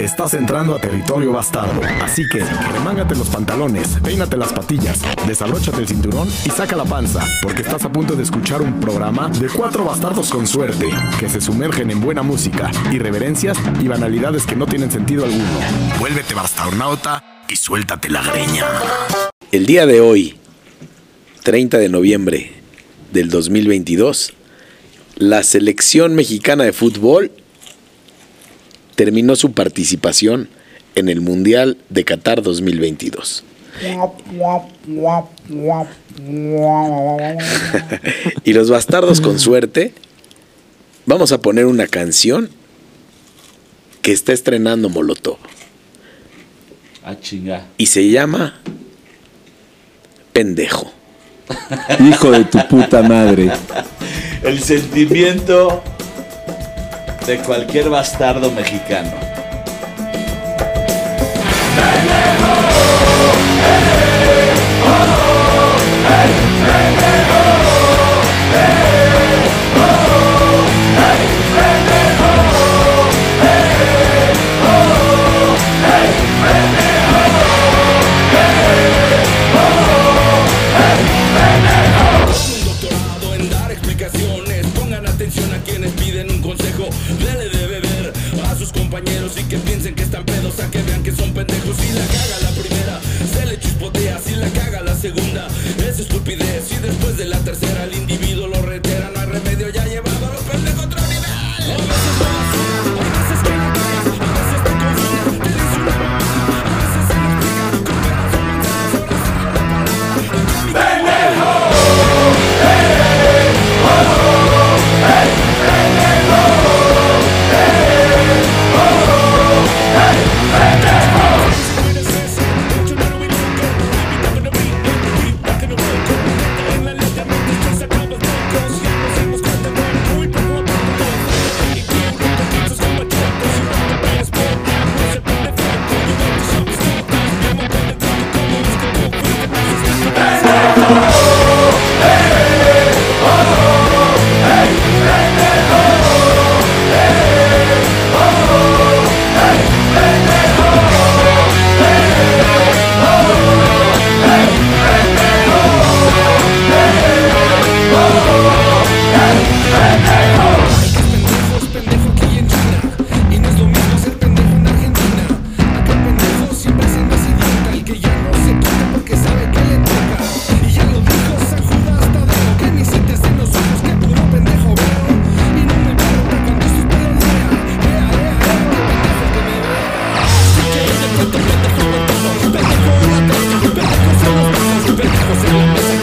Estás entrando a territorio bastardo. Así que, remángate los pantalones, peínate las patillas, desabróchate el cinturón y saca la panza, porque estás a punto de escuchar un programa de cuatro bastardos con suerte, que se sumergen en buena música, irreverencias y banalidades que no tienen sentido alguno. Vuélvete bastarnauta y suéltate la greña. El día de hoy, 30 de noviembre del 2022, la selección mexicana de fútbol terminó su participación en el Mundial de Qatar 2022. y los bastardos con suerte, vamos a poner una canción que está estrenando Molotov. Ah, chinga. Y se llama Pendejo. Hijo de tu puta madre. El sentimiento de cualquier bastardo mexicano. Pendejos. Si la caga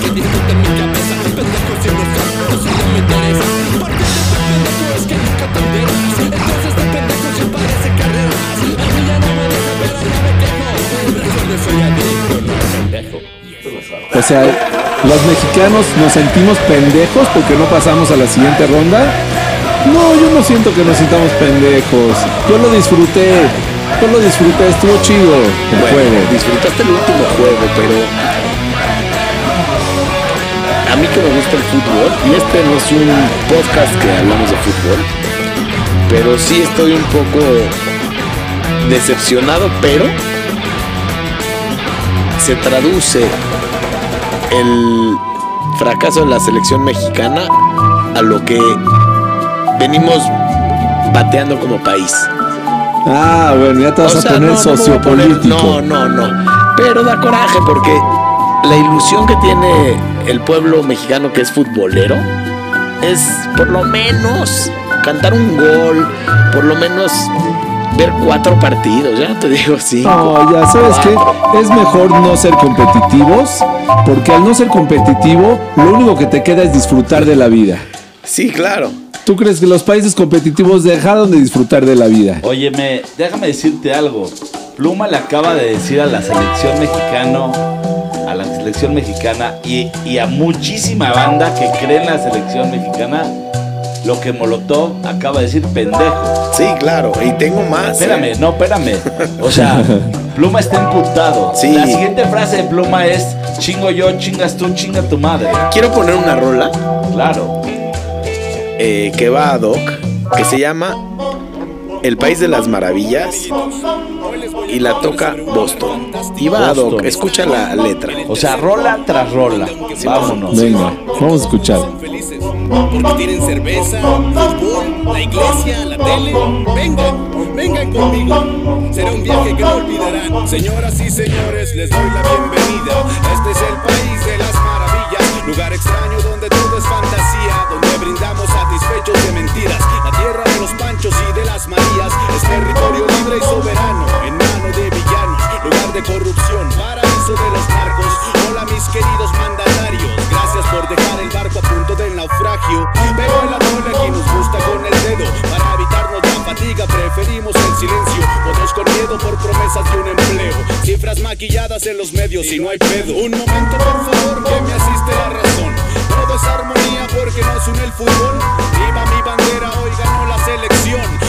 Que disfruten mi cabeza. Pendejos en los campos y no me interesa. Porque de este pendejo es que nunca te enteras. Entonces de pendejo ya parece carreras. A mí ya no me deja pero ya me quejo. Recuerdo soy adicto, no pendejo. O sea, los mexicanos nos sentimos pendejos porque no pasamos a la siguiente ronda. No, yo no siento que nos sintamos pendejos. Yo lo disfruté. Yo lo disfruté, estuvo chido el Bueno, juego. disfrutaste el último juego, pero mí que me gusta el fútbol, y este no es un podcast que hablamos de fútbol, pero sí estoy un poco decepcionado, pero se traduce el fracaso de la selección mexicana a lo que venimos bateando como país. Ah, bueno, ya te vas O a poner no, a sociopolítico. No, no, no. Pero da coraje porque la ilusión que tiene el pueblo mexicano que es futbolero es por lo menos cantar un gol, por lo menos ver cuatro partidos, ya te digo cinco. No, ya sabes qué, es mejor no ser competitivos, porque al no ser competitivo, lo único que te queda es disfrutar de la vida. Sí, claro. ¿Tú crees que los países competitivos dejaron de disfrutar de la vida? Óyeme, déjame decirte algo. Pluma le acaba de decir a la selección mexicano, a la selección mexicana y, y a muchísima banda que cree en la selección mexicana lo que Molotov acaba de decir pendejo. Sí, claro. Y tengo más. ¿eh? Espérame, no, espérame. O sea, Pluma está emputado. Sí. La siguiente frase de Pluma es chingo yo, chingas tú, chinga tu madre. Quiero poner una rola Claro. eh, que va a Doc, que se llama El País de las Maravillas y la toca Boston. Y va, Boston. Doc, escucha la letra. O sea, rola tras rola. Vámonos. Venga, vamos a escuchar. porque tienen cerveza, fútbol, la iglesia, la tele. Vengan, vengan conmigo. Será un viaje que no olvidarán. Señoras y señores, les doy la bienvenida. Este es el país de las maravillas, lugar extraño donde todo es fantasía, donde brindamos satisfechos de mentiras. La tierra de los panchos y de las marías es territorio libre y soberano de corrupción, paraíso de los narcos. Hola mis queridos mandatarios, gracias por dejar el barco a punto del naufragio. Pero el atole aquí nos gusta con el dedo, para evitarnos la fatiga preferimos el silencio. Otros con miedo por promesas de un empleo, cifras maquilladas en los medios y no hay pedo. Un momento por favor que me asiste la razón. Todo es armonía porque nos une el fútbol. Viva mi bandera, hoy ganó la selección.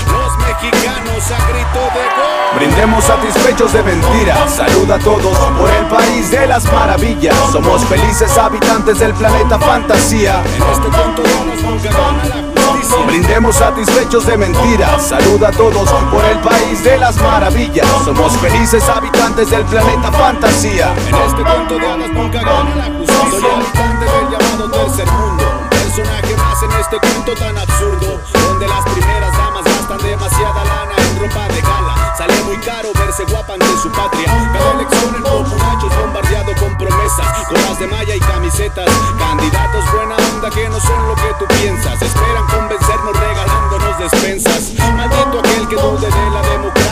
Mexicanos a grito de gol. Brindemos satisfechos de mentiras. Saluda a todos por el país de las maravillas. Somos felices habitantes del planeta fantasía. En este cuento de nos nunca gana la. Brindemos satisfechos de mentiras. Saluda a todos por el país de las maravillas. Somos felices habitantes del planeta fantasía. En este cuento de hadas nunca gana la justicia. Soy habitante del llamado tercer mundo. Un personaje más en este cuento tan absurdo. Donde las primeras damas gastan demasiada lana en ropa de gala. Sale muy caro verse guapa ante su patria. Cada elección el populacho es bombardeado con promesas. Gorras de malla y camisetas. Candidatos buena onda que no son lo que tú piensas. Esperan convencernos regalándonos despensas. Maldito aquel que dude de la democracia.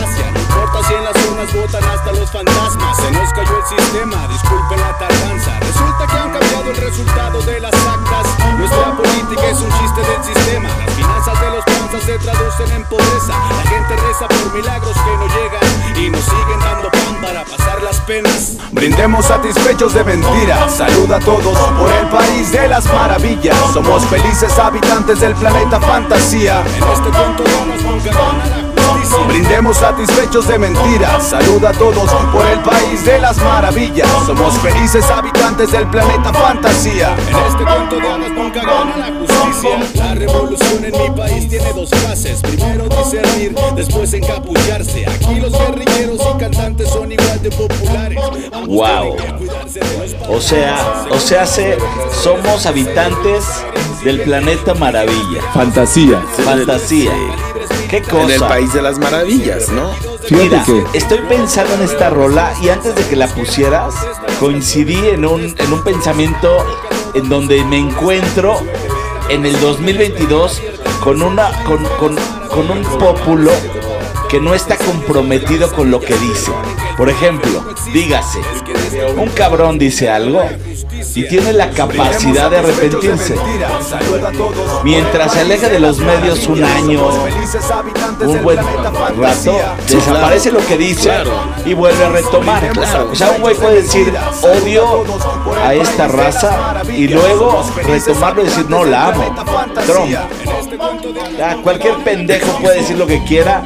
Si en las urnas votan hasta los fantasmas. Se nos cayó el sistema, disculpen la tardanza. Resulta que han cambiado el resultado de las actas. Nuestra política es un chiste del sistema. Las finanzas de los panzas se traducen en pobreza. La gente reza por milagros que no llegan y nos siguen dando pan para pasar las penas. Brindemos satisfechos de mentiras. Saluda a todos por el país de las maravillas. Somos felices habitantes del planeta fantasía. En este de nos nunca gana la. Brindemos satisfechos de mentiras. Saluda a todos por el país de las maravillas. Somos felices habitantes del planeta fantasía. En este cuento de nunca gana la justicia. La revolución en mi país tiene dos fases. Primero discernir, después encapucharse. Aquí los guerrilleros y cantantes son igual de populares. Ambos Wow. de O sea, o sea, se, somos habitantes del planeta maravilla. Fantasía. Fantasía. Qué En el. País de las Maravillas, ¿no? Fíjate Mira, que estoy pensando en esta rola y antes de que la pusieras, coincidí en un, en un pensamiento en donde me encuentro en el 2022 con, una, con, con, con un pópulo que no está comprometido con lo que dice. Por ejemplo, dígase, un cabrón dice algo y tiene la capacidad de arrepentirse. Mientras se aleja de los medios un año, un buen rato, desaparece lo que dice y vuelve a retomar. O sea, un güey puede decir odio a esta raza y luego retomarlo y decir no la amo. Trump. Cualquier pendejo puede decir lo que quiera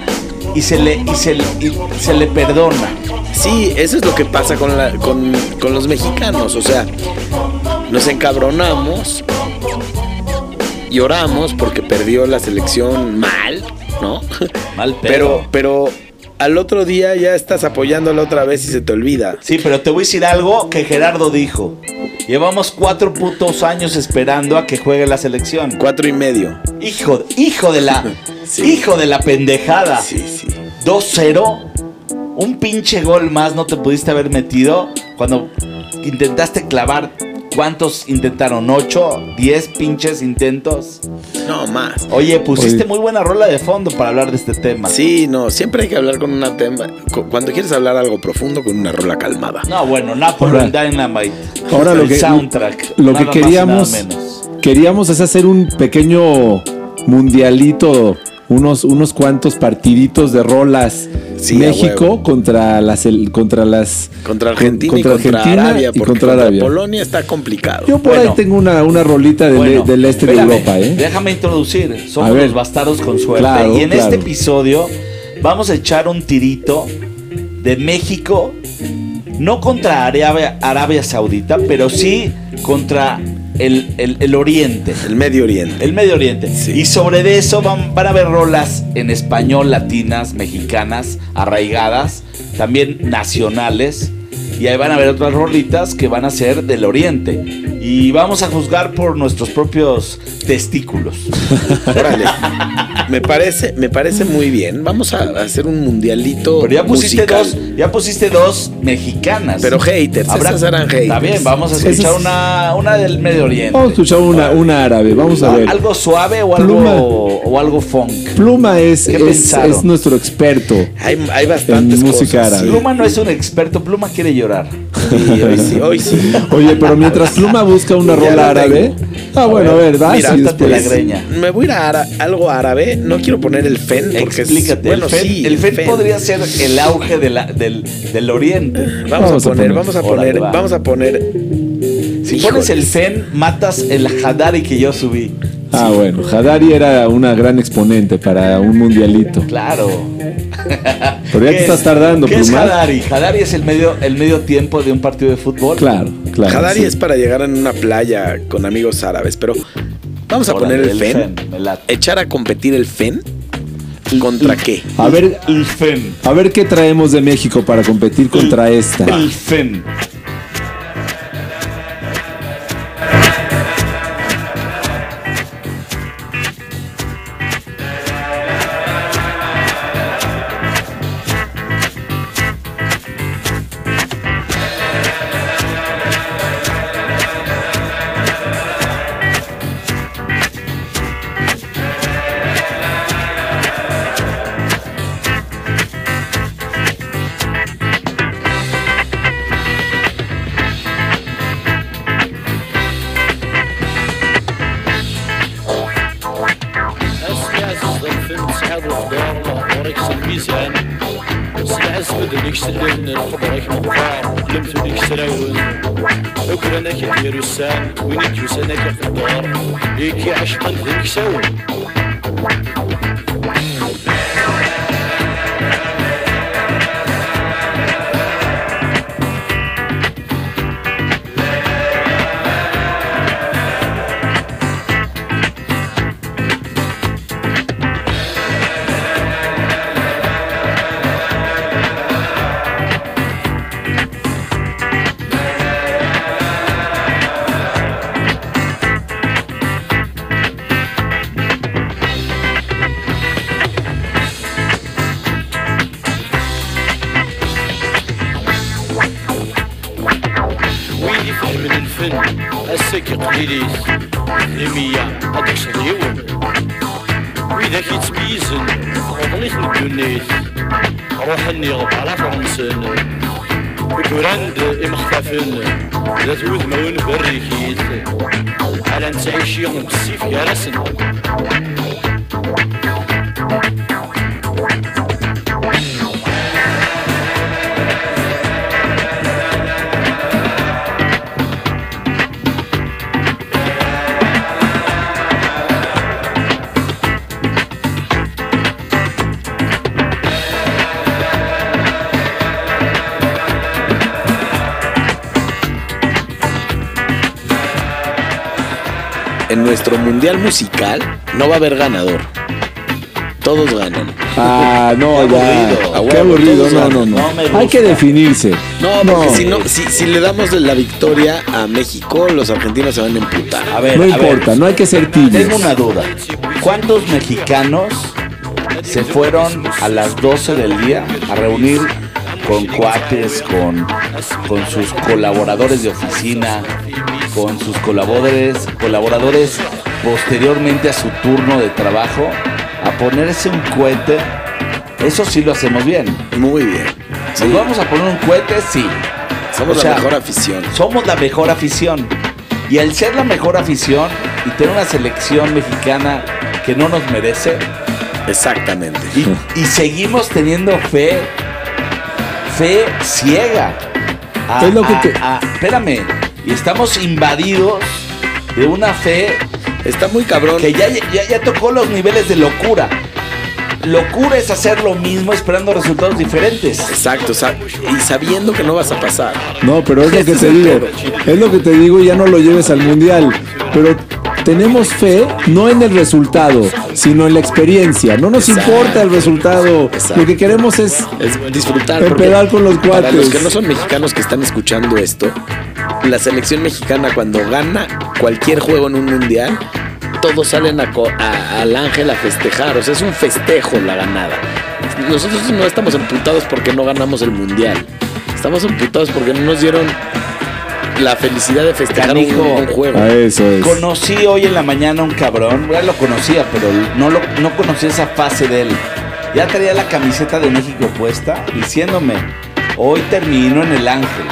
y se le, y se, le- y se le perdona. Sí, eso es lo que pasa con, la- con, con los mexicanos. O sea, nos encabronamos, lloramos porque perdió la selección mal, ¿no? Mal pedo. Pero, pero al otro día ya estás apoyándola otra vez y se te olvida. Sí, pero te voy a decir algo que Gerardo dijo. Llevamos cuatro putos años esperando a que juegue la selección. Cuatro y medio. Hijo, hijo de la, Sí. hijo de la pendejada. Sí, sí. 2-0. Un pinche gol más no te pudiste haber metido cuando intentaste clavar. ¿Cuántos intentaron? ¿8? ¿10 pinches intentos? No, más. Oye, pusiste Oye. muy buena rola de fondo para hablar de este tema. Sí, no, siempre hay que hablar con una tema. cu- Cuando quieres hablar algo profundo, con una rola calmada. No, bueno, Napoli Ahora- Dynamite. ahora lo que soundtrack. lo que queríamos menos. queríamos es hacer un pequeño mundialito, unos unos cuantos partiditos de rolas Sí, México huevo. contra las el- contra las Contra con- Argentina y contra Arabia, y contra contra Arabia. Polonia está complicado. Yo por Bueno. ahí tengo una, una rolita del, Bueno, del este de Europa, ¿eh? Déjame introducir. Somos ver. los bastardos con suerte. Claro, y en claro. este episodio vamos a echar un tirito de México, no contra Arabia, Arabia Saudita, pero sí contra el, el- el Oriente. El Medio Oriente. El Medio Oriente. Sí. Y sobre de eso van, van a haber rolas en español, latinas, mexicanas, arraigadas, también nacionales. Y ahí van a haber otras rolitas que van a ser del Oriente. Y vamos a juzgar por nuestros propios testículos. Órale. Me parece, me parece muy bien. Vamos a hacer un mundialito. Pero ya pusiste musical. dos, ya pusiste dos mexicanas. Pero haters, esas eran haters. Está bien, vamos a escuchar una, una del Medio Oriente. Vamos a escuchar una, una árabe. Vamos a ver. Algo suave o Pluma. algo, o algo funk. Pluma es, ¿Qué es, es nuestro experto. Hay, hay bastantes En música cosas. árabe. Pluma no es un experto, Pluma quiere llorar. Sí, hoy sí, hoy sí. Oye, pero mientras Pluma busca una Ya rola árabe. Ah, bueno, a ver, vas Mira, y suéltate la después- greña. Me voy a ir a ara- algo árabe. No quiero poner el fen porque Explícate. es, bueno, el FED, sí, el FED podría ser el auge de la- del, del Oriente. Vamos, Vamos a a poner, poner. vamos a poner, va. vamos a poner. Si Híjoles. pones el FEN, matas el Hadari que yo subí. Ah, bueno, Hadari era una gran exponente para un mundialito. Claro. Pero ya ¿Qué te estás es- tardando, ¿Qué es. Hadari? Hadari es el medio, el medio tiempo de un partido de fútbol. Claro, claro. Hadari sí. es para llegar en una playa con amigos árabes, pero vamos a Órale, poner el, fen. me late. Echar a competir el fen contra qué? A ver, El FEN. a ver qué traemos de México para competir contra esta. El FEN. السكي قليليس المية هذاك صديون وإذا كيتميزن فضليت الدنيس روح النيغ على فرنسان كوراند إمختفن ذات وذمون بريكيت على نتعيشي بالسيف يا nuestro mundial musical no va a haber ganador. Todos ganan. Ah, no, Qué ya. aburrido. A Qué aburrido, todos no, ganan. no, no. Me Hay gusta. que definirse. No, porque No. si no, si, si le damos la victoria a México, los argentinos se van a emputar. A ver, No a importa, ver. no hay que ser tibios. Tengo una duda. ¿Cuántos mexicanos se fueron a las 12 del día a reunir con cuates, con, con sus colaboradores de oficina, con sus colaboradores, colaboradores posteriormente a su turno de trabajo, a ponerse un cohete? Eso sí lo hacemos bien. Muy bien. Sí, ¿Nos vamos a poner un cohete? Sí. somos o sea, la mejor afición. Somos la mejor afición. Y al ser la mejor afición y tener una selección mexicana que no nos merece, Exactamente. y, y seguimos teniendo fe, fe ciega. A- Es lo que a- te- a- espérame, y estamos invadidos de una fe Está muy cabrón. que ya, ya, ya tocó los niveles de locura. locura es hacer lo mismo esperando resultados diferentes. Exacto, sa- y sabiendo que no vas a pasar. No, pero es lo que es te digo. Es lo que te digo y ya no lo lleves al mundial. Pero tenemos fe no en el resultado, sino en la experiencia. No nos Exacto. importa el resultado. Exacto. Lo que queremos es Es disfrutar. Empedar con los Para cuates. los que no son mexicanos que están escuchando esto, la selección mexicana cuando gana cualquier juego en un mundial, todos salen a co- a- al ángel a festejar. O sea, es un festejo la ganada. Nosotros no estamos emputados porque no ganamos el mundial. Estamos emputados porque no nos dieron la felicidad de festejar un, Canijo. un juego. a eso es. Conocí hoy en la mañana a un cabrón, ya lo conocía, pero no, lo, no conocía esa fase de él. Ya traía la camiseta de México puesta diciéndome, hoy termino en el ángel.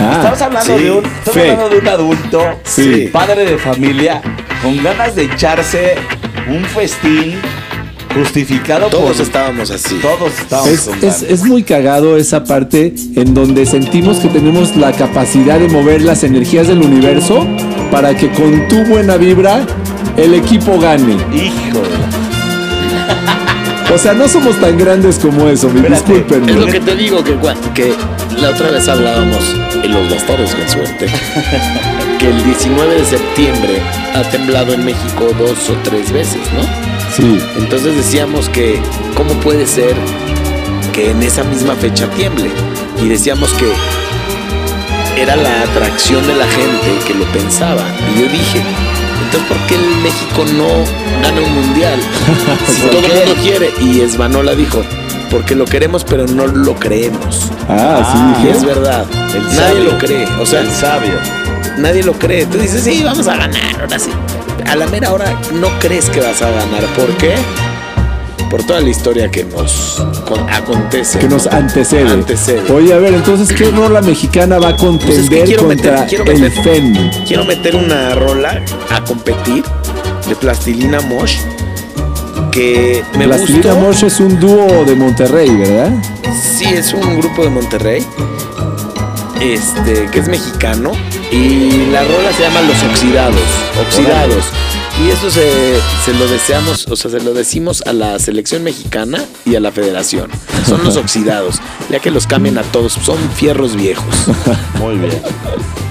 Ah, Estamos hablando, sí, de, un, estamos fe. hablando de un adulto, Sí. padre de familia, con ganas de echarse un festín justificado Todos por... estábamos así. Todos estábamos Es, con es- ganas. es muy cagado esa parte en donde sentimos que tenemos la capacidad de mover las energías del universo para que con tu buena vibra el equipo gane. Hijo O sea, no somos tan grandes como eso, me Espérate, disculpen. Es lo que te digo, que la otra vez hablábamos en Los Bastardos con Suerte, que el 19 de septiembre ha temblado en México dos o tres veces, ¿no? Sí, Entonces decíamos que, ¿cómo puede ser que en esa misma fecha tiemble? Y decíamos que era la atracción de la gente que lo pensaba. Y yo dije, entonces, ¿por qué el México no gana un mundial? si ¿Por todo el mundo quiere. Y Esvanola dijo, porque lo queremos, pero no lo creemos. ah, sí, Y dije. es verdad. El nadie sabio. lo cree. O sea, el sabio. nadie lo cree. Tú dices, sí, vamos a ganar, ahora sí. A la mera hora no crees que vas a ganar. ¿Por qué? Por toda la historia que nos con- acontece. que nos antecede. Antecede. Oye, a ver, entonces, ¿qué rola mexicana va a Pues es que contender quiero contra meter- quiero el meter- FEN? Quiero meter una rola a competir de Plastilina Mosh que me Plastilina gustó. Mosh es un dúo de Monterrey, ¿verdad? Sí, es un grupo de Monterrey. Este, que es mexicano. Y la rola se llama Los Oxidados. Oxidados. Y eso se, se lo deseamos, o sea, se lo decimos a la selección mexicana y a la federación. Son los oxidados. Ya que los cambien a todos. Son fierros viejos. Muy bien.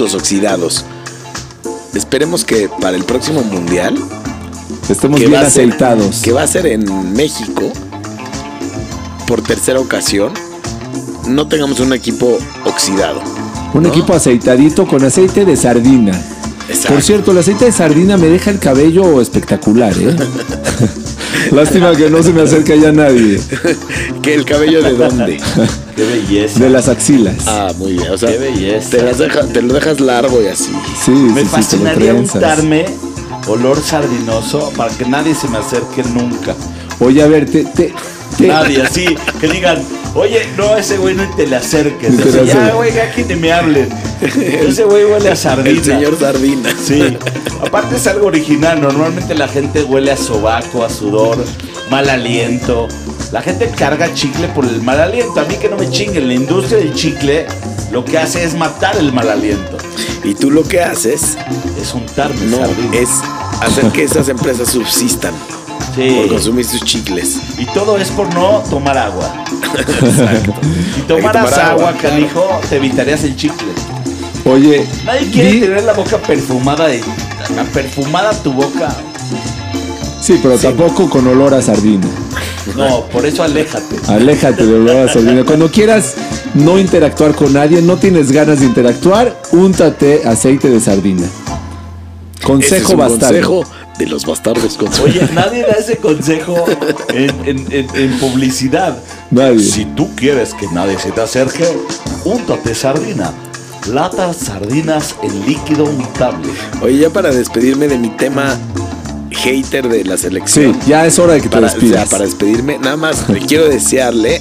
los oxidados. Esperemos que para el próximo mundial, Estemos bien ser, aceitados. que va a ser en México, por tercera ocasión, no tengamos un equipo oxidado. Un ¿no? equipo aceitadito con aceite de sardina. Exacto. Por cierto, el aceite de sardina me deja el cabello espectacular, ¿eh? Lástima que no se me acerca ya nadie. ¿Que el cabello de dónde? Qué belleza. De las axilas. Ah, muy bien. O sea, Qué belleza. Te, las deja- te lo dejas largo y así. Sí, Me sí, sí, fascinaría trenzas. untarme olor sardinoso para que nadie se me acerque nunca. Oye, a ver, te, te, te- Nadie, así, que digan, oye, no, ese güey no te le acerques. Te ya, güey, aquí ni me hablen. Ese güey huele a sardina. El señor Sardina. Sí, aparte es algo original. Normalmente la gente huele a sobaco, a sudor, mal aliento. La gente carga chicle por el mal aliento. A mí que no me chinguen. La industria del chicle lo que hace es matar el mal aliento. Y tú lo que haces, Es untarme no, sardina. es hacer que esas empresas subsistan Sí. por consumir sus chicles. Y todo es por no tomar agua. Si tomaras tomar agua, agua, canijo, te evitarías el chicle. Oye, Nadie quiere vi- tener la boca perfumada de. Perfumada tu boca. Sí, pero tampoco con olor a sardina. No, por eso aléjate. Aléjate de olor a sardina. Cuando quieras no interactuar con nadie, no tienes ganas de interactuar, úntate aceite de sardina. Es Consejo un bastardo. consejo de los bastardos con Oye, nadie da ese consejo en, en- en- en publicidad. Nadie. Si tú quieres que nadie se te acerque, úntate sardina. Latas sardinas en líquido untable. Oye, ya para despedirme de mi tema hater de la Sí, selección. ya es hora de que te para, despidas. para despedirme, nada más le quiero desearle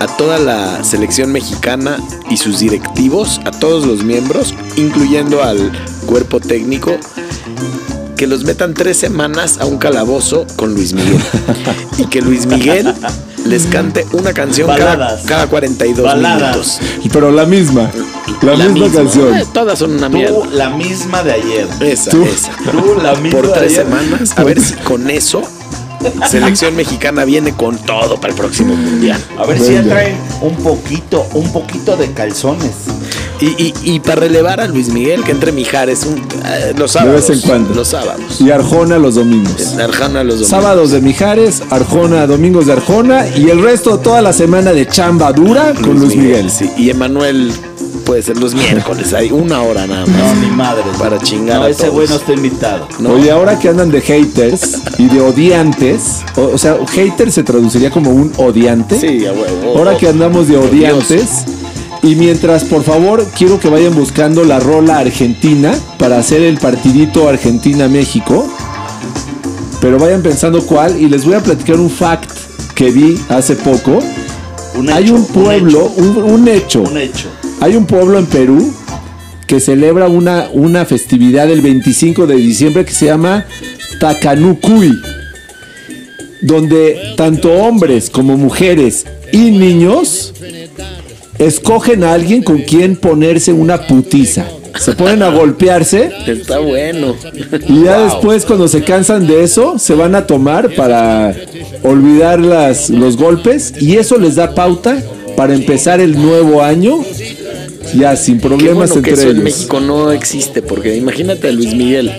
a toda la selección mexicana y sus directivos, a todos los miembros, incluyendo al cuerpo técnico, que los metan tres semanas a un calabozo con Luis Miguel. y que Luis Miguel les cante una canción cada, cada 42 Baladas. minutos. Pero la misma. La, misma, canción. Eh, todas son una mierda. Tú, la misma de ayer. Esa, Tú. esa. Tú, la misma Por de tres ayer. semanas. A ver si con eso selección mexicana viene con todo para el próximo mundial. A ver si ya traen un poquito, un poquito de calzones. Y, y, y para relevar a Luis Miguel, que entre Mijares un, eh, los sábados. vez en cuando. Los sábados. Y Arjona los domingos. Arjona los domingos. Sábados de Mijares, Arjona, domingos de Arjona y el resto toda la semana de chamba dura con Luis Miguel. Sí. Y Emanuel puede ser los miércoles. Hay una hora nada No, más. ni madre. Para chingar No, a ese todos. güey no está invitado. No. Oye, ahora que andan de haters y de odiantes, o, o sea, hater se traduciría como un odiante. Sí, a huevo. Ahora que andamos de odiantes. Y mientras, por favor, quiero que vayan buscando la rola argentina para hacer el partidito Argentina-México. Pero vayan pensando cuál. Y les voy a platicar un fact que vi hace poco. Un Hay un pueblo, Un un, un hecho. hecho. Un hecho. Hay un pueblo en Perú que celebra una, una festividad el 25 de diciembre que se llama Tacanucuy, donde tanto hombres como mujeres y niños escogen a alguien con quien ponerse una putiza. Se ponen a golpearse Está bueno. y ya Wow. después cuando se cansan de eso se van a tomar para olvidar las, los golpes y eso les da pauta para empezar el nuevo año ya sin Qué problemas bueno que entre eso en ellos. México no existe, porque imagínate a Luis Miguel.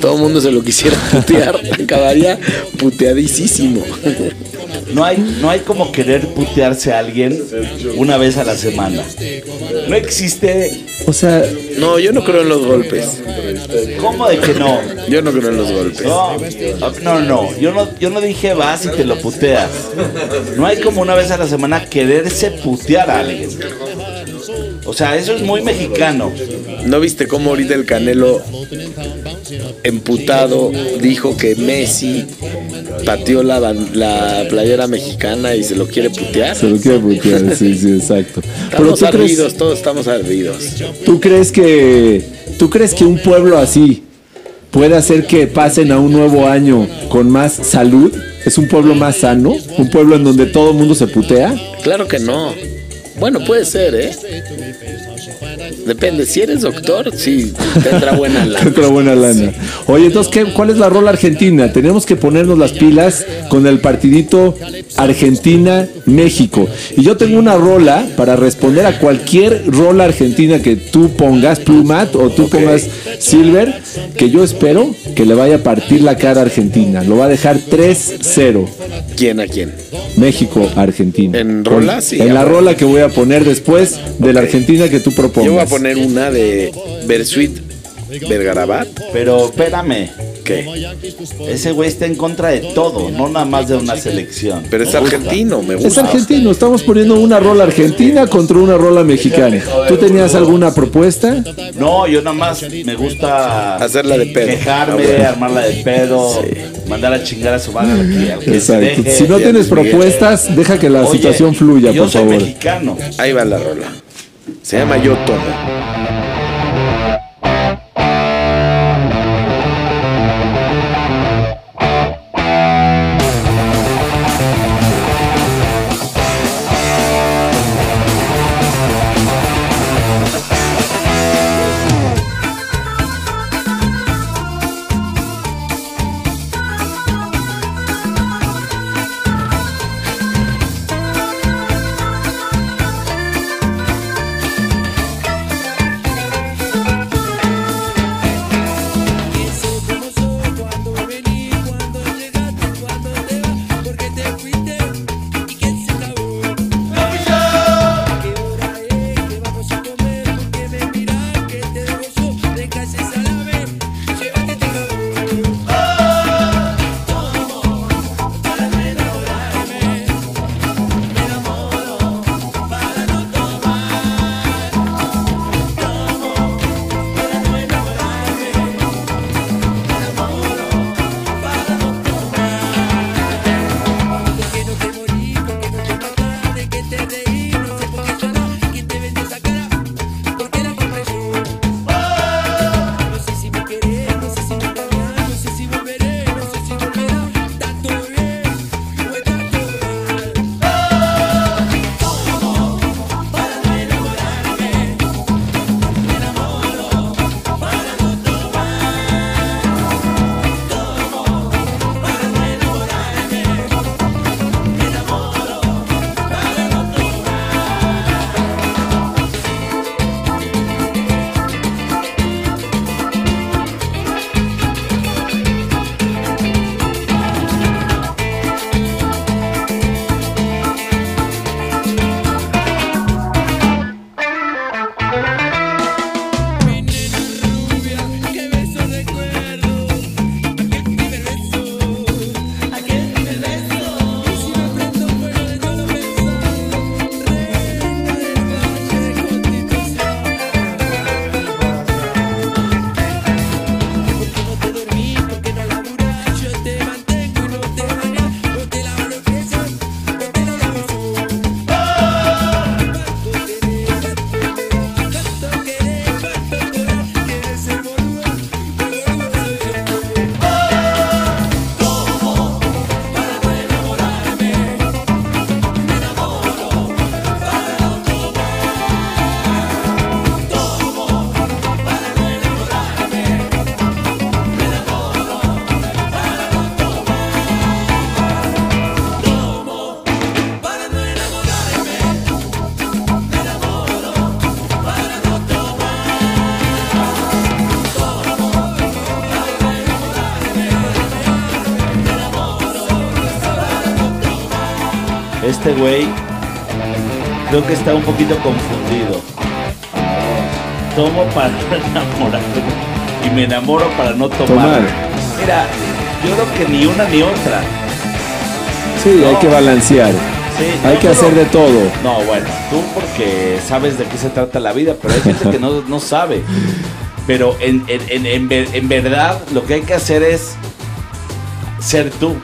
Todo el mundo se lo quisiera putear, acabaría puteadísimo. No hay, no hay como querer putearse a alguien una vez a la semana. No existe. O sea, No, yo no creo en los golpes. ¿Cómo de que no? Yo no creo en los golpes. No, no, no. Yo no, yo no dije vas y te lo puteas. No hay como una vez a la semana quererse putear a alguien. O sea, eso es muy mexicano. ¿No viste cómo ahorita el Canelo emputado dijo que Messi pateó la, la playera mexicana y se lo quiere putear? se lo quiero putear, sí, sí, exacto. Pero Estamos crees, ardidos, todos estamos ardidos. tú crees que tú crees que un pueblo así puede hacer que pasen a un nuevo año con más salud? ¿Es un pueblo más sano? ¿Un pueblo en donde todo el mundo se putea? Claro que no. Bueno, puede ser, ¿eh? Depende, si eres doctor, sí, tendrá buena lana. Otra buena lana. Oye, entonces, ¿qué, ¿cuál es la rola argentina? Tenemos que ponernos las pilas con el partidito Argentina-México. Y yo tengo una rola para responder a cualquier rola argentina que tú pongas, Plumat, o tú pongas Silver, que yo espero que le vaya a partir la cara a Argentina. Lo va a dejar 3-0. ¿Quién a quién? México-Argentina. ¿En rola? Sí, En la rola que voy a poner después de la Argentina que tú propongas. Yo voy a poner una de Bersuit Vergarabat. Pero espérame, ¿Qué? ese güey está en contra de todo, no nada más de una selección. Pero es Me gusta. argentino, me Es gusta. argentino, estamos poniendo una rola argentina contra una rola mexicana. ¿Tú tenías alguna propuesta? No, yo nada más me gusta Hacerla de pedo. quejarme, Ah, bueno. armarla de pedo, mandar a chingar a su madre se Exacto. Si no tienes propuestas, deja que la Oye, situación fluya, yo por soy favor. mexicano. Ahí va la rola. Se llama Yo Tomo. Güey creo que está un poquito confundido. Tomo para enamorarme y me enamoro para no tomar. Tomar. Mira, yo creo que ni una ni otra. Sí, hay que balancear. Sí, Hay no, que hacer de todo. No, bueno, tú porque sabes de qué se trata la vida, pero hay gente que no, no sabe. Pero en, en- en- en ver- en verdad lo que hay que hacer es ser tú.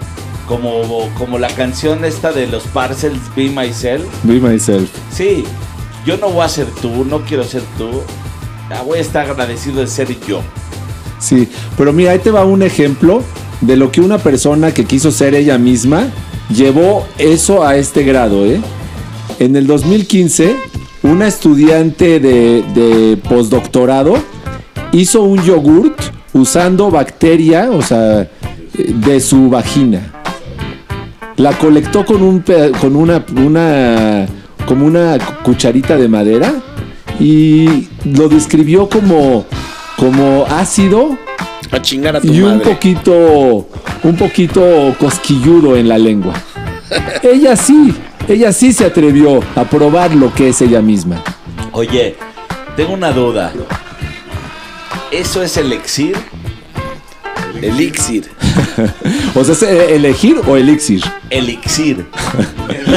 Como, como la canción esta de los Parcels, Be Myself. Be myself. Sí, yo no voy a ser tú, no quiero ser tú. Ah, Voy a estar agradecido de ser yo. Sí, pero mira, ahí te va un ejemplo de lo que una persona que quiso ser ella misma llevó eso a este grado, ¿eh? En el 2015 una estudiante de, de postdoctorado hizo un yogurt usando bacteria, o sea, de su vagina. La colectó con un con una, una como una cucharita de madera y lo describió como como ácido A chingar a tu y un madre. poquito un poquito cosquilludo en la lengua. ella sí, ella sí se atrevió a probar lo que es ella misma. Oye, tengo una duda. ¿Eso es elixir? Elixir. O sea, ¿es eh, elegir o elixir? Elixir.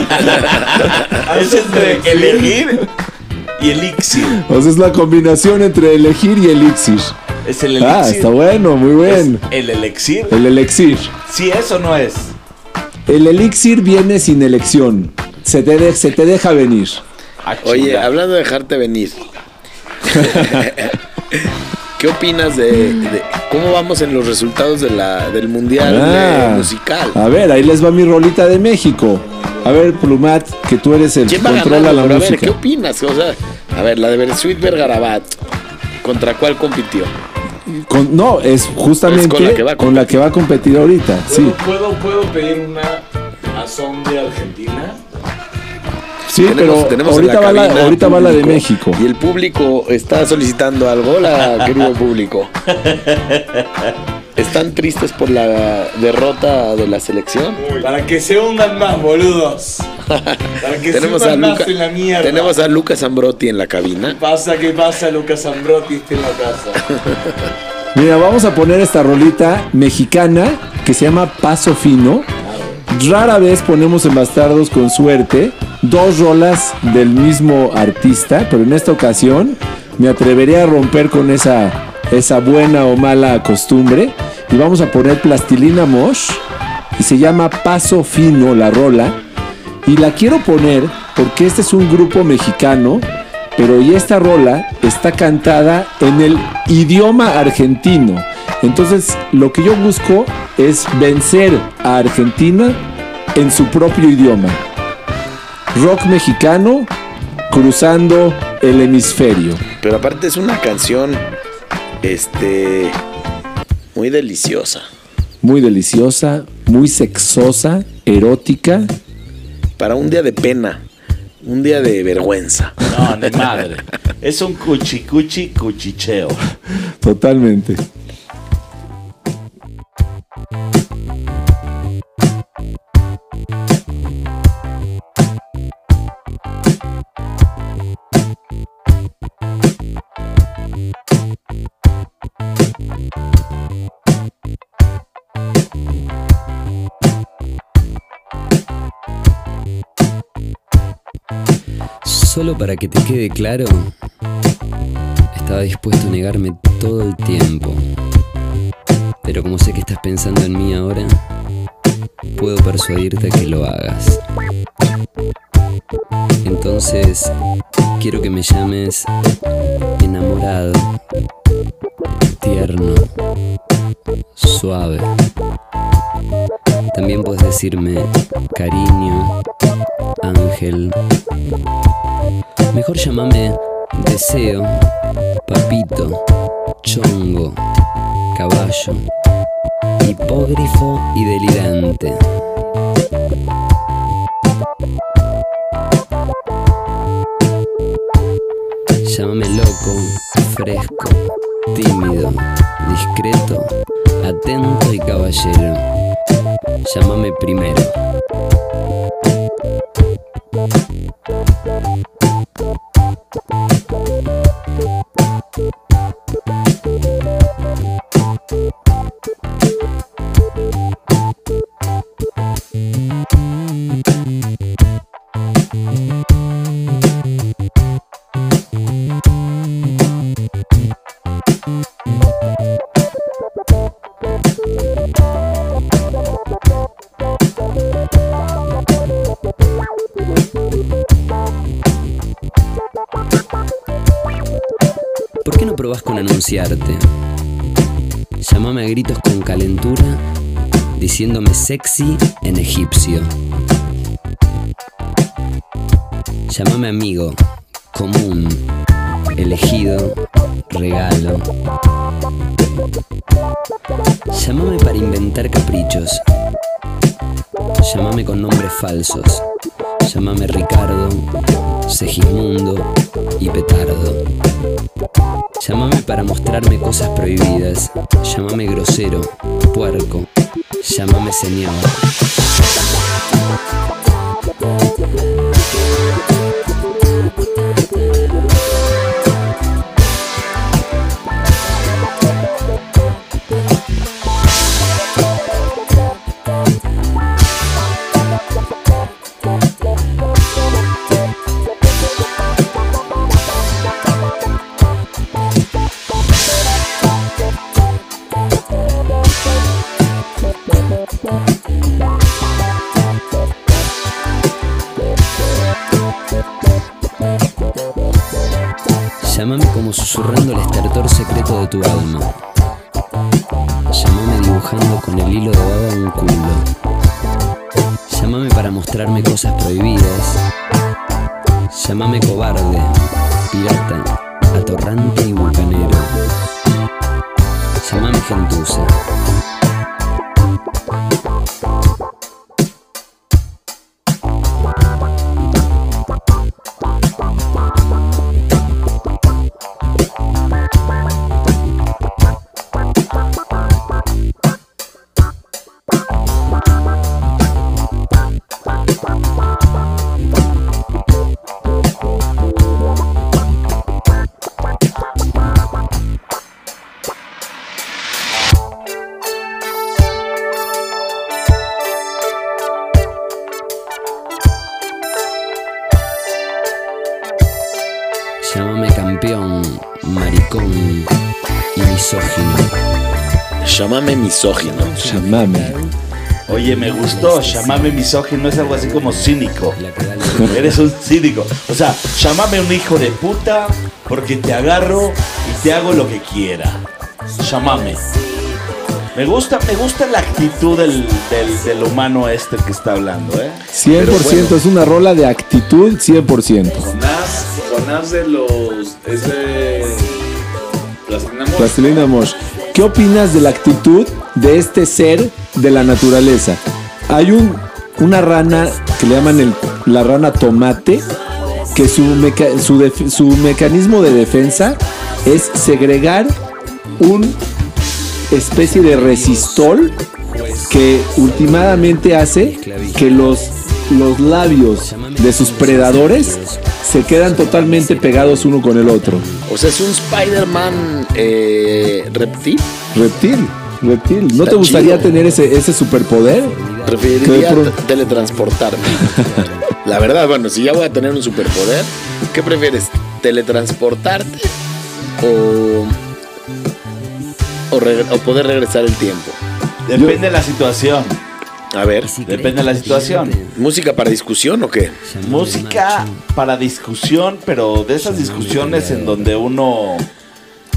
es entre elegir y elixir. O sea, es la combinación entre elegir y elixir. Es el elixir. Ah, está bueno, muy ¿Es bien. el elixir. El elixir. Si eso no es. El elixir viene sin elección. Se te, de- se te deja venir. Ah, Oye, hablando de dejarte venir. ¿Qué opinas de, de cómo vamos en los resultados de la, del mundial Ah, eh, musical? A ver, ahí les va mi rolita de México. A ver, Plumat, que tú eres el que ¿Quién va controla ganando? la Pero a ver, música. ¿qué opinas? O sea, a ver, la de Bersuit Vergarabat, ¿contra cuál compitió? Con- no, es justamente Es con la que va a con la que va a competir ahorita. Sí, ¿Puedo, ¿Puedo pedir una azón de Argentina? Sí, pero ahorita, va la, cabina ahorita va la de. México. Y el público está solicitando algo. Hola, querido público. ¿Están tristes por la derrota de la selección? Para que se hundan más, boludos. Para que Tenemos se a, hundan Luca- más en la mierda. tenemos a Lucas Ambrotti en la cabina. Pasa que pasa, Lucas Ambrotti está en la casa. Mira, vamos a poner esta rolita mexicana que se llama Paso Fino. Rara vez ponemos en Bastardos con suerte dos rolas del mismo artista, pero en esta ocasión me atreveré a romper con esa, esa buena o mala costumbre y vamos a poner Plastilina Mosh y se llama Paso Fino la rola y la quiero poner porque este es un grupo mexicano pero y esta rola está cantada en el idioma argentino. Entonces, lo que yo busco es vencer a Argentina en su propio idioma. Rock mexicano cruzando el hemisferio. Pero aparte es una canción, este, muy deliciosa. Muy deliciosa, muy sexosa, erótica. Para un día de pena, un día de vergüenza. No, ni madre. Es un cuchicuchi cuchicheo. Totalmente. Para que te quede claro, estaba dispuesto a negarme todo el tiempo. Pero como sé que estás pensando en mí ahora, puedo persuadirte a que lo hagas. Entonces, quiero que me llames enamorado, tierno, suave. También puedes decirme cariño, ángel. Mejor llámame deseo, papito, chongo, caballo, hipógrifo y delirante. Llámame loco, fresco, tímido, discreto, atento y caballero. Llámame primero. Gritos con calentura, diciéndome sexy en egipcio. Llámame amigo, común, elegido, regalo. Llámame para inventar caprichos. Llámame con nombres falsos. Llámame Ricardo, Segismundo y Petardo. Llámame para mostrarme cosas prohibidas. Llámame grosero, puerco. Llámame señor. Secreto de tu alma. Llámame dibujando con el hilo de baba un culo. Llámame para mostrarme cosas prohibidas. Llámame cobarde, pirata, atorrante y vulcanero. Llámame gentuza. Misógino. Llamame. Oye, me gustó, llamame misógino, es algo así como cínico. Eres un cínico. O sea, llámame un hijo de puta porque te agarro y te hago lo que quiera. Llámame. Me gusta, me gusta la actitud del, del, del humano este que está hablando, ¿eh? 100% es una rola de actitud 100%. Jonás, Jonás de los. Es de. Plastilina Mosh. ¿Qué opinas de la actitud de este ser de la naturaleza? Hay un, una rana que le llaman el- la rana tomate, que su, meca- su, def- su mecanismo de defensa es segregar un especie de resistol que últimamente hace que los, los labios de sus predadores se quedan totalmente pegados uno con el otro. O sea, es un Spider-Man eh, reptil. Reptil, reptil. ¿No te gustaría chido. tener ese, ese superpoder? Preferiría te- teletransportarme. La verdad, bueno, si ya voy a tener un superpoder, ¿qué prefieres? ¿Teletransportarte o, o poder regresar el tiempo? Depende de la situación. A ver, Depende de la situación. ¿música para discusión o qué? Música para discusión, pero de esas discusiones en donde uno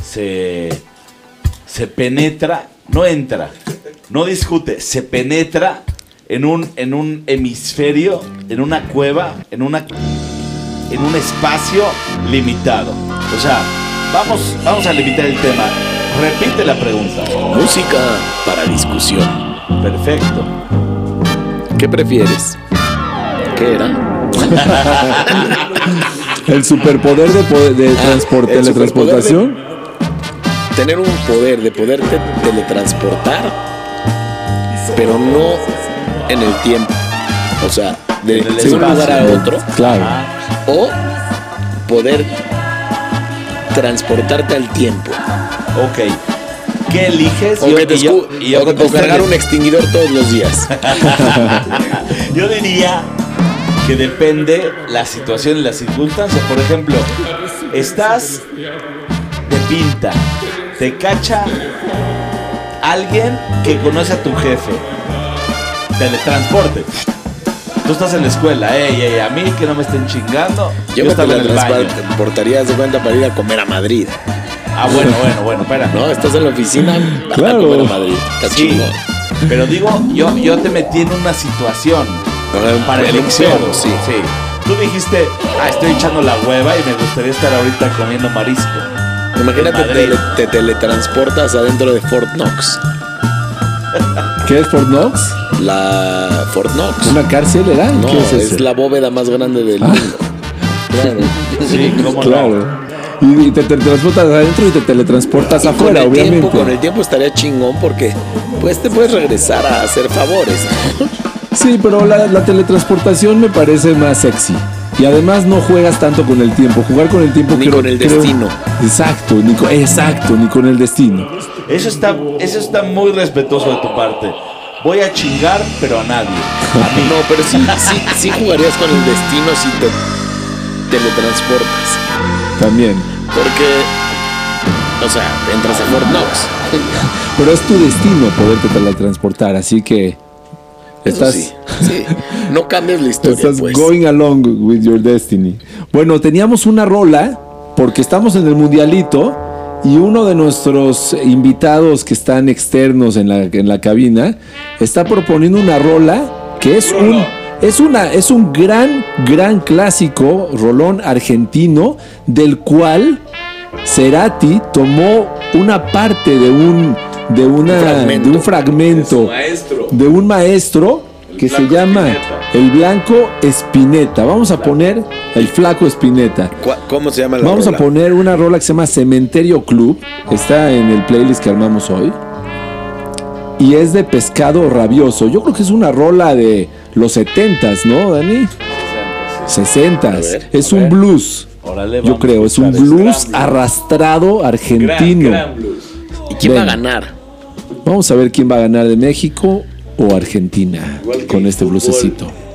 se, se penetra, no entra, no discute, se penetra en un, en un hemisferio, en una cueva, en, una, en un espacio limitado. O sea, vamos, vamos a limitar el tema. Repite la pregunta. Música para discusión. Perfecto. ¿Qué prefieres? ¿Qué era? El superpoder de, poder- de Ah, el teletransportación. Tener un poder de poderte teletransportar, pero no en el tiempo. O sea, de, un espacio. lugar a otro. Claro. O poder transportarte al tiempo. Ok. ¿Qué eliges? O, Yo- que te y yo- escu- y yo o- o contesto cargar un extinguidor todos los días. Yo diría que depende la situación y las circunstancias. Por ejemplo, estás de pinta, te cacha alguien que conoce a tu jefe, teletransporte. Tú estás en la escuela, ey, ey, a mí que no me estén chingando. Yo, me estaba en el baño. teletransportaría de cuenta para ir a comer a Madrid. Ah, bueno, bueno, bueno, espera. ¿No? Estás en la oficina Claro. a comer a Madrid. Sí, chingón. pero digo, yo, yo te metí en una situación Para para elección. pedo, sí. sí. Tú dijiste, ah, estoy echando la hueva y me gustaría estar ahorita comiendo marisco. Imagínate, te, te teletransportas adentro de Fort Knox. ¿Qué es Fort Knox? La Fort Knox. ¿Una cárcel era? No, ¿Qué es la bóveda más grande del Ah. mundo. Claro. Sí, cómo. Claro. Y, y te teletransportas adentro y te teletransportas Y con afuera, el obviamente. Tiempo, con el tiempo estaría chingón porque pues te puedes regresar a hacer favores. Sí, pero la, la teletransportación me parece más sexy. Y además no juegas tanto con el tiempo. Jugar con el tiempo Ni con el destino. Exacto, ni con, exacto, ni con el destino. Eso está, eso está muy respetuoso de tu parte. Voy a chingar, pero a nadie. A mí. No, pero sí, sí, sí jugarías con el destino si te teletransportas. También. Porque, o sea, entras a Fort Knox. Pero es tu destino poderte teletransportar, así que estás, sí, sí. No cambies la historia, estás pues. going along with your destiny. Bueno, teníamos una rola porque estamos en el mundialito y uno de nuestros invitados que están externos en la, en la cabina está proponiendo una rola que es un es una es un gran gran clásico rolón argentino del cual Cerati tomó una parte de un de una fragmento. de un fragmento Maestro. de un maestro que se llama Spinetta. el Blanco Espineta. Vamos a poner el Flaco Espineta. ¿Cu- ¿Cómo se llama la Vamos a poner una rola que se llama Cementerio Club. Está en el playlist que armamos hoy. Y es de pescado rabioso. Yo creo que es una rola de los 70s, ¿no, Dani? 60s. A ver, es un blues. Órale, Yo creo, es un blues arrastrado argentino. Gran, gran blues. ¿Y quién va a ganar? Vamos a ver quién va a ganar de México o Argentina con este fútbol. blusecito.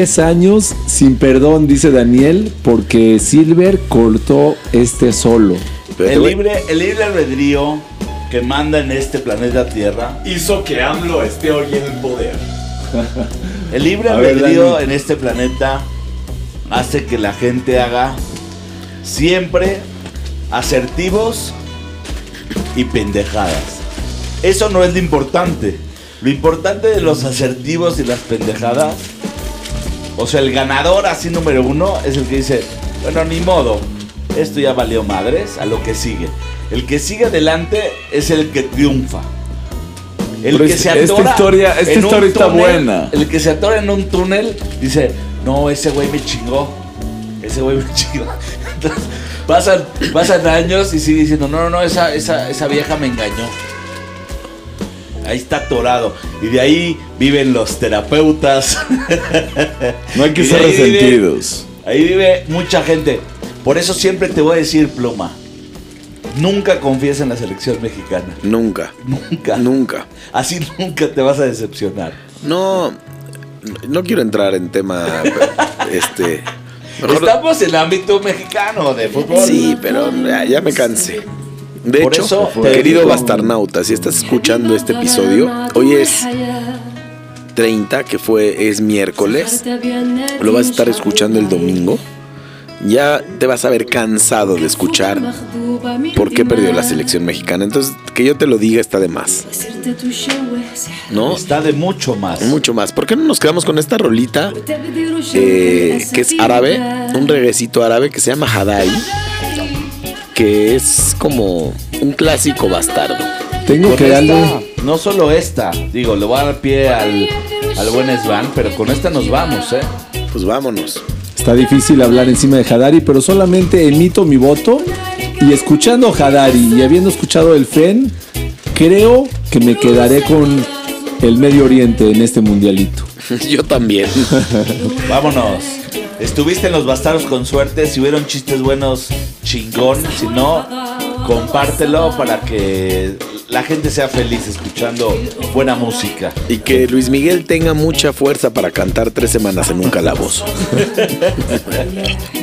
10 años sin perdón, dice Daniel, porque Silver cortó este solo. El libre, el libre albedrío que manda en este planeta Tierra, Hizo que AMLO esté hoy en el poder. el libre ver, albedrío en este planeta hace que la gente haga siempre asertivos y pendejadas. Eso no es lo importante. Lo importante de los asertivos y las pendejadas, o sea, el ganador así número uno es el que dice, bueno, ni modo, esto ya valió madres, a lo que sigue. El que sigue adelante es el que triunfa. El Pero que es- se esta atora historia- esta en un historia está túnel, buena. El que se atora en un túnel dice, no, ese güey me chingó. Ese güey me chingó. Entonces, pasan, pasan años y sigue diciendo, no, no, no, esa, esa, esa vieja me engañó. Ahí está atorado. Y de ahí viven los terapeutas. No hay que ser vive- resentidos. Ahí vive mucha gente. Por eso siempre te voy a decir, Pluma. Nunca confíes en la selección mexicana. nunca, Nunca. nunca. Así nunca te vas a decepcionar. No, no quiero entrar en tema, este... mejor- Estamos en el ámbito mexicano de fútbol. Sí, pero ya, ya me cansé. De Por hecho, eso querido bastarnauta, si estás escuchando este episodio, hoy es 30, que fue es miércoles. Lo vas a estar escuchando el domingo. Ya te vas a ver cansado de escuchar por qué perdió la selección mexicana. Entonces, que yo te lo diga está de más, ¿no? Está de mucho más. Mucho más. ¿Por qué no nos quedamos con esta rolita eh, que es árabe? Un reguecito árabe que se llama Hadai, que es como un clásico bastardo. Tengo Con que esta, darle. no solo esta, digo, le voy a dar pie al, al buen Svan, pero con esta nos vamos, ¿eh? Pues vámonos. Está difícil hablar encima de Hadari, pero solamente emito mi voto. Y escuchando Hadari y habiendo escuchado el FEN, creo que me quedaré con el Medio Oriente en este mundialito. Yo también. Vámonos. Estuviste en los bastardos con suerte. Si hubieron chistes buenos, chingón. Si no, compártelo para que la gente sea feliz escuchando buena música. Y que Luis Miguel tenga mucha fuerza para cantar tres semanas en un calabozo.